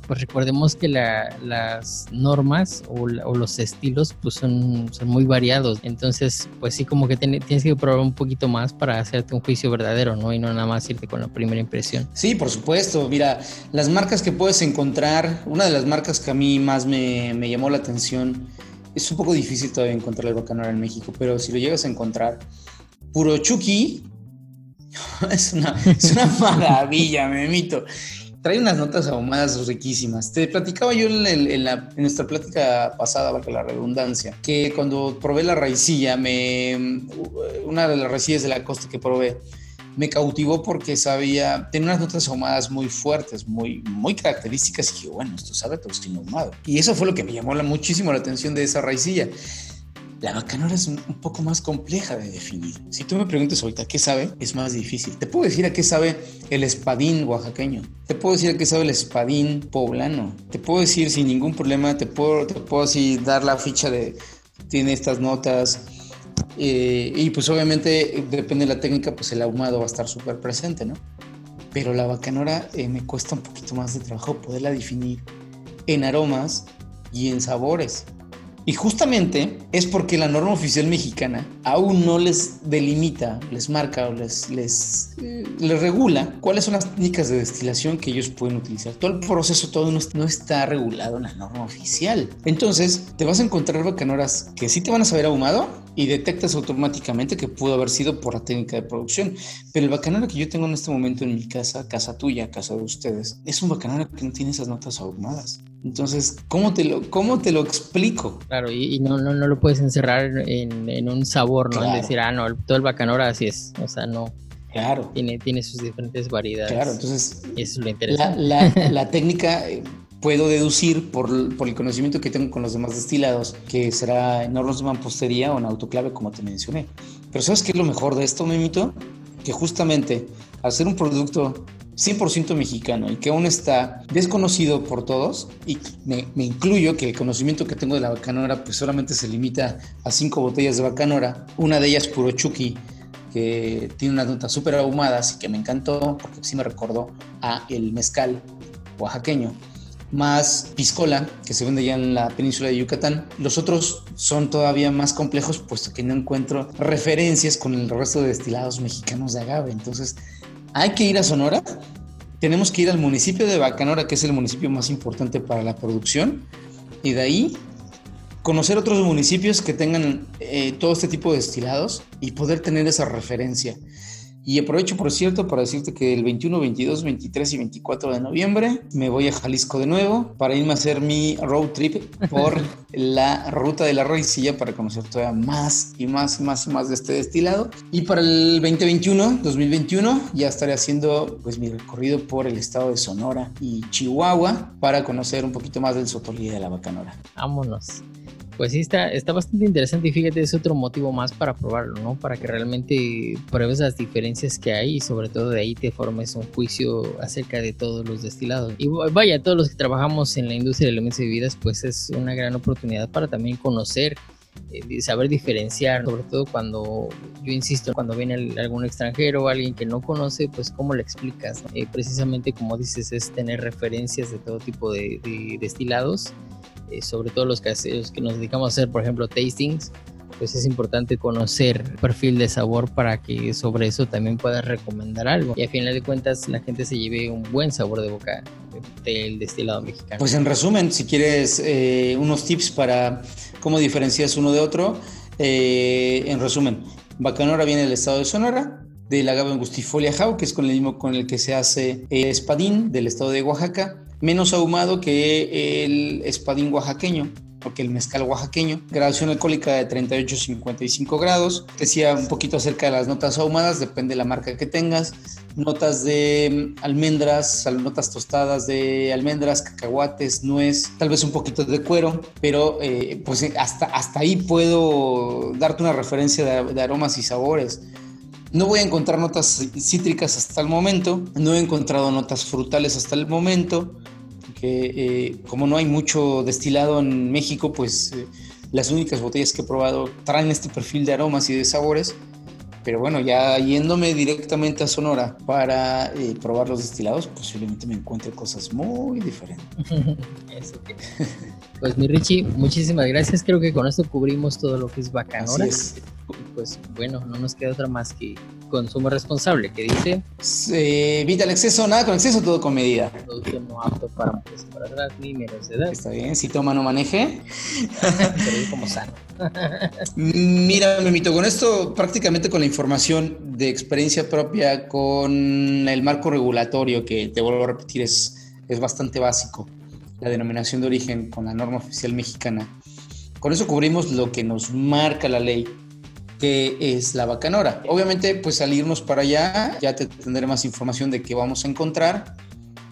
pues recordemos que la, las normas o, la, o, los estilos pues son, son muy variados, entonces pues sí como que ten, tienes que probar un poquito más para hacerte un juicio verdadero, ¿no? Y no nada más irte con la primera impresión. Sí, por supuesto, mira, las marcas que puedes encontrar, una de las marcas que a mí más me, me llamó la atención, es un poco difícil todavía encontrar el bacanora en México, pero si lo llegas a encontrar, Puro Chucky es una, es una maravilla, me mito. Trae unas notas ahumadas riquísimas. Te platicaba yo en, en, la, en nuestra plática pasada, valga la redundancia, que cuando probé la raicilla, me, una de las raicillas de la costa que probé, me cautivó porque sabía, tenía unas notas ahumadas muy fuertes, muy, muy características. Y dije, bueno, esto sabe a tocino ahumado. Y eso fue lo que me llamó la, muchísimo la atención de esa raicilla. La bacanora es un, poco más compleja de definir. Si tú me preguntas ahorita qué sabe, es más difícil. Te puedo decir a qué sabe el espadín oaxaqueño. Te puedo decir a qué sabe el espadín poblano. Te puedo decir sin ningún problema, te puedo, te puedo así dar la ficha de tiene estas notas, eh, y pues obviamente depende de la técnica, pues el ahumado va a estar súper presente, ¿no? Pero la bacanora eh, me cuesta un poquito más de trabajo poderla definir en aromas y en sabores. Y justamente es porque la norma oficial mexicana aún no les delimita, les marca o les, les, regula cuáles son las técnicas de destilación que ellos pueden utilizar. Todo el proceso, todo no, no está regulado en la norma oficial. Entonces, te vas a encontrar bacanoras que sí te van a saber ahumado y detectas automáticamente que pudo haber sido por la técnica de producción. Pero el bacanora que yo tengo en este momento en mi casa, casa tuya, casa de ustedes, es un bacanora que no tiene esas notas ahumadas. Entonces, ¿cómo te lo, cómo te lo explico? Claro, y, no, no, no, lo puedes encerrar en, un sabor, ¿no? decir, ah, no, todo el bacanora así es. O sea, no. Claro. Tiene, tiene sus diferentes variedades. Claro, entonces. Eso es lo interesante. La, la, la técnica eh, puedo deducir por, el conocimiento que tengo con los demás destilados que será en hornos de mampostería o en autoclave, como te mencioné. Pero ¿sabes qué es lo mejor de esto, Memito? Que justamente ser un producto 100% mexicano y que aún está desconocido por todos, y me, incluyo que el conocimiento que tengo de la bacanora pues solamente se limita a cinco botellas de bacanora, una de ellas puro chuki, que tiene unas notas súper ahumadas y que me encantó porque sí me recordó a el mezcal oaxaqueño más piscola, que se vende ya en la península de Yucatán. Los otros son todavía más complejos, puesto que no encuentro referencias con el resto de destilados mexicanos de agave. Entonces, hay que ir a Sonora. Tenemos que ir al municipio de Bacanora, que es el municipio más importante para la producción. Y de ahí conocer otros municipios que tengan eh, todo este tipo de destilados y poder tener esa referencia. Y aprovecho, por cierto, para decirte que el 21, 22, 23 y 24 de noviembre me voy a Jalisco de nuevo para irme a hacer mi road trip por la ruta de la raicilla para conocer todavía más y más y más y más de este destilado. Y para el 2021, 2021, ya estaré haciendo pues mi recorrido por el estado de Sonora y Chihuahua para conocer un poquito más del Sotolí de la Bacanora. Vámonos. Pues sí, está, está bastante interesante y fíjate, es otro motivo más para probarlo, ¿no? Para que realmente pruebes las diferencias que hay y sobre todo de ahí te formes un juicio acerca de todos los destilados. Y vaya, todos los que trabajamos en la industria de elementos de bebidas, pues es una gran oportunidad para también conocer eh, saber diferenciar, sobre todo cuando, yo insisto, cuando viene algún extranjero o alguien que no conoce, pues cómo le explicas. Eh, precisamente como dices, es tener referencias de todo tipo de destilados eh, sobre todo los que, que nos dedicamos a hacer, por ejemplo, tastings, pues es importante conocer el perfil de sabor para que sobre eso también puedas recomendar algo. Y a final de cuentas la gente se lleve un buen sabor de boca del destilado mexicano. Pues en resumen, si quieres eh, unos tips para cómo diferencias uno de otro, eh, en resumen, Bacanora viene del estado de Sonora, del agave angustifolia jau, que es con el mismo con el que se hace el espadín del estado de Oaxaca, menos ahumado que el espadín oaxaqueño o que el mezcal oaxaqueño. Graduación alcohólica de 38-55 grados. Decía un poquito acerca de las notas ahumadas, depende de la marca que tengas. Notas de mm, almendras, notas tostadas de almendras, cacahuates, nuez, tal vez un poquito de cuero, pero eh, pues eh, hasta, hasta ahí puedo darte una referencia de, de aromas y sabores. No voy a encontrar notas cítricas hasta el momento, no he encontrado notas frutales hasta el momento, eh, como no hay mucho destilado en México, pues eh, las únicas botellas que he probado traen este perfil de aromas y de sabores. Pero bueno, ya yéndome directamente a Sonora para eh, probar los destilados, posiblemente me encuentre cosas muy diferentes. Eso que... Pues mi Richie, muchísimas gracias. Creo que con esto cubrimos todo lo que es Bacanora. Es pues bueno, no nos queda otra más que consumo responsable, que dice... evita el exceso, nada con exceso, todo con medida. Producción no apto para para atrás ni menores de edad. Está bien, si toma no maneje. Pero como sano. Mira, me mito con esto prácticamente con la información de experiencia propia con el marco regulatorio que te vuelvo a repetir es, es bastante básico, la denominación de origen con la norma oficial mexicana. Con eso cubrimos lo que nos marca la ley que es la bacanora. Obviamente, pues al irnos para allá, ya te tendré más información de qué vamos a encontrar,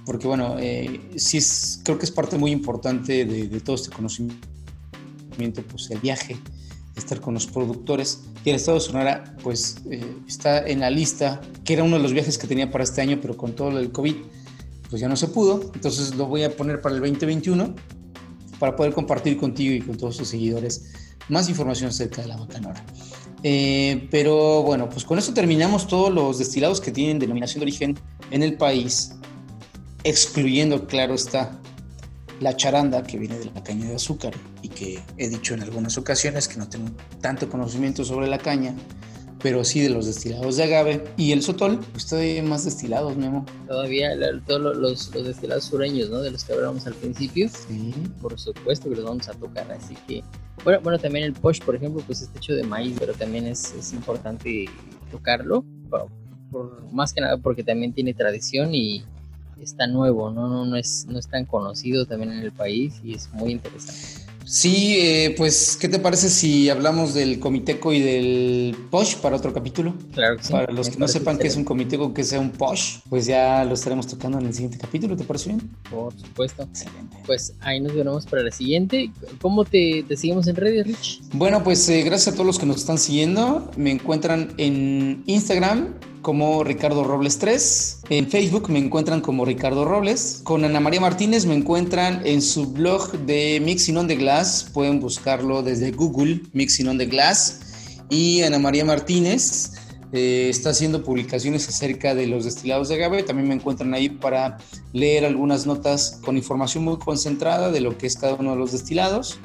porque bueno, eh, sí es, creo que es parte muy importante de, todo este conocimiento, pues el viaje, estar con los productores. Y el Estado de Sonora, pues eh, está en la lista, que era uno de los viajes que tenía para este año, pero con todo el COVID, pues ya no se pudo. Entonces lo voy a poner para el 2021 para poder compartir contigo y con todos tus seguidores más información acerca de la bacanora. Eh, pero bueno, pues con eso terminamos todos los destilados que tienen denominación de origen en el país, excluyendo, claro está, la charanda que viene de la caña de azúcar y que he dicho en algunas ocasiones que no tengo tanto conocimiento sobre la caña, pero sí de los destilados de agave. Y el sotol, pues todavía más destilados, Memo. Todavía todos los, los, destilados sureños, ¿no? De los que hablábamos al principio. Sí. Por supuesto que los vamos a tocar, así que... Bueno, bueno también el posh, por ejemplo, pues está hecho de maíz, pero también es, es importante tocarlo, por, más que nada porque también tiene tradición y está nuevo, ¿no? No, no, es, no es tan conocido también en el país y es muy interesante. Sí, eh, pues, ¿qué te parece si hablamos del comiteco y del posh para otro capítulo? Claro que sí. Para los que no sepan qué es un comiteco, que sea un posh, pues ya lo estaremos tocando en el siguiente capítulo, ¿te parece bien? Por supuesto. Excelente. Pues ahí nos veremos para la siguiente. ¿Cómo te, seguimos en redes, Rich? Bueno, pues eh, gracias a todos los que nos están siguiendo. Me encuentran en Instagram como Ricardo Robles 3. En Facebook me encuentran como Ricardo Robles. Con Ana María Martínez me encuentran en su blog de Mixing on the Glass. Pueden buscarlo desde Google, Mixing on the Glass. Y Ana María Martínez eh, está haciendo publicaciones acerca de los destilados de agave. También me encuentran ahí para leer algunas notas con información muy concentrada de lo que es cada uno de los destilados.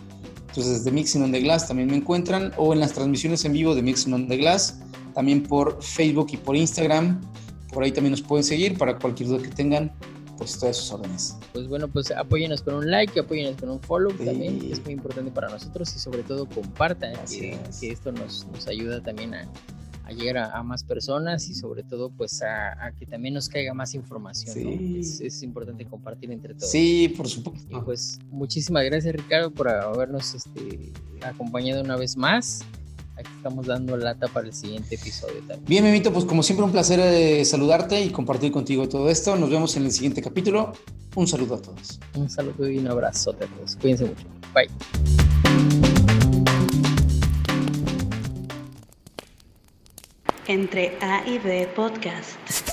Entonces, desde Mixing on the Glass también me encuentran o en las transmisiones en vivo de Mixing on the Glass también por Facebook y por Instagram. Por ahí también nos pueden seguir para cualquier duda que tengan, pues todas sus órdenes. Pues bueno, pues apóyenos con un like, apóyenos con un follow también, es muy importante para nosotros y sobre todo compartan, que, esto nos, nos ayuda también a, llegar a, más personas y sobre todo pues a, que también nos caiga más información. Es, es, importante compartir entre todos. Sí, por supuesto. Y pues muchísimas gracias Ricardo por habernos este, acompañado una vez más aquí estamos dando lata para el siguiente episodio también. Bien, Memito, pues como siempre un placer eh, saludarte y compartir contigo todo esto. Nos vemos en el siguiente capítulo. Un saludo a todos. Un saludo y un abrazo a todos. Cuídense mucho. Bye. Entre A y B Podcast.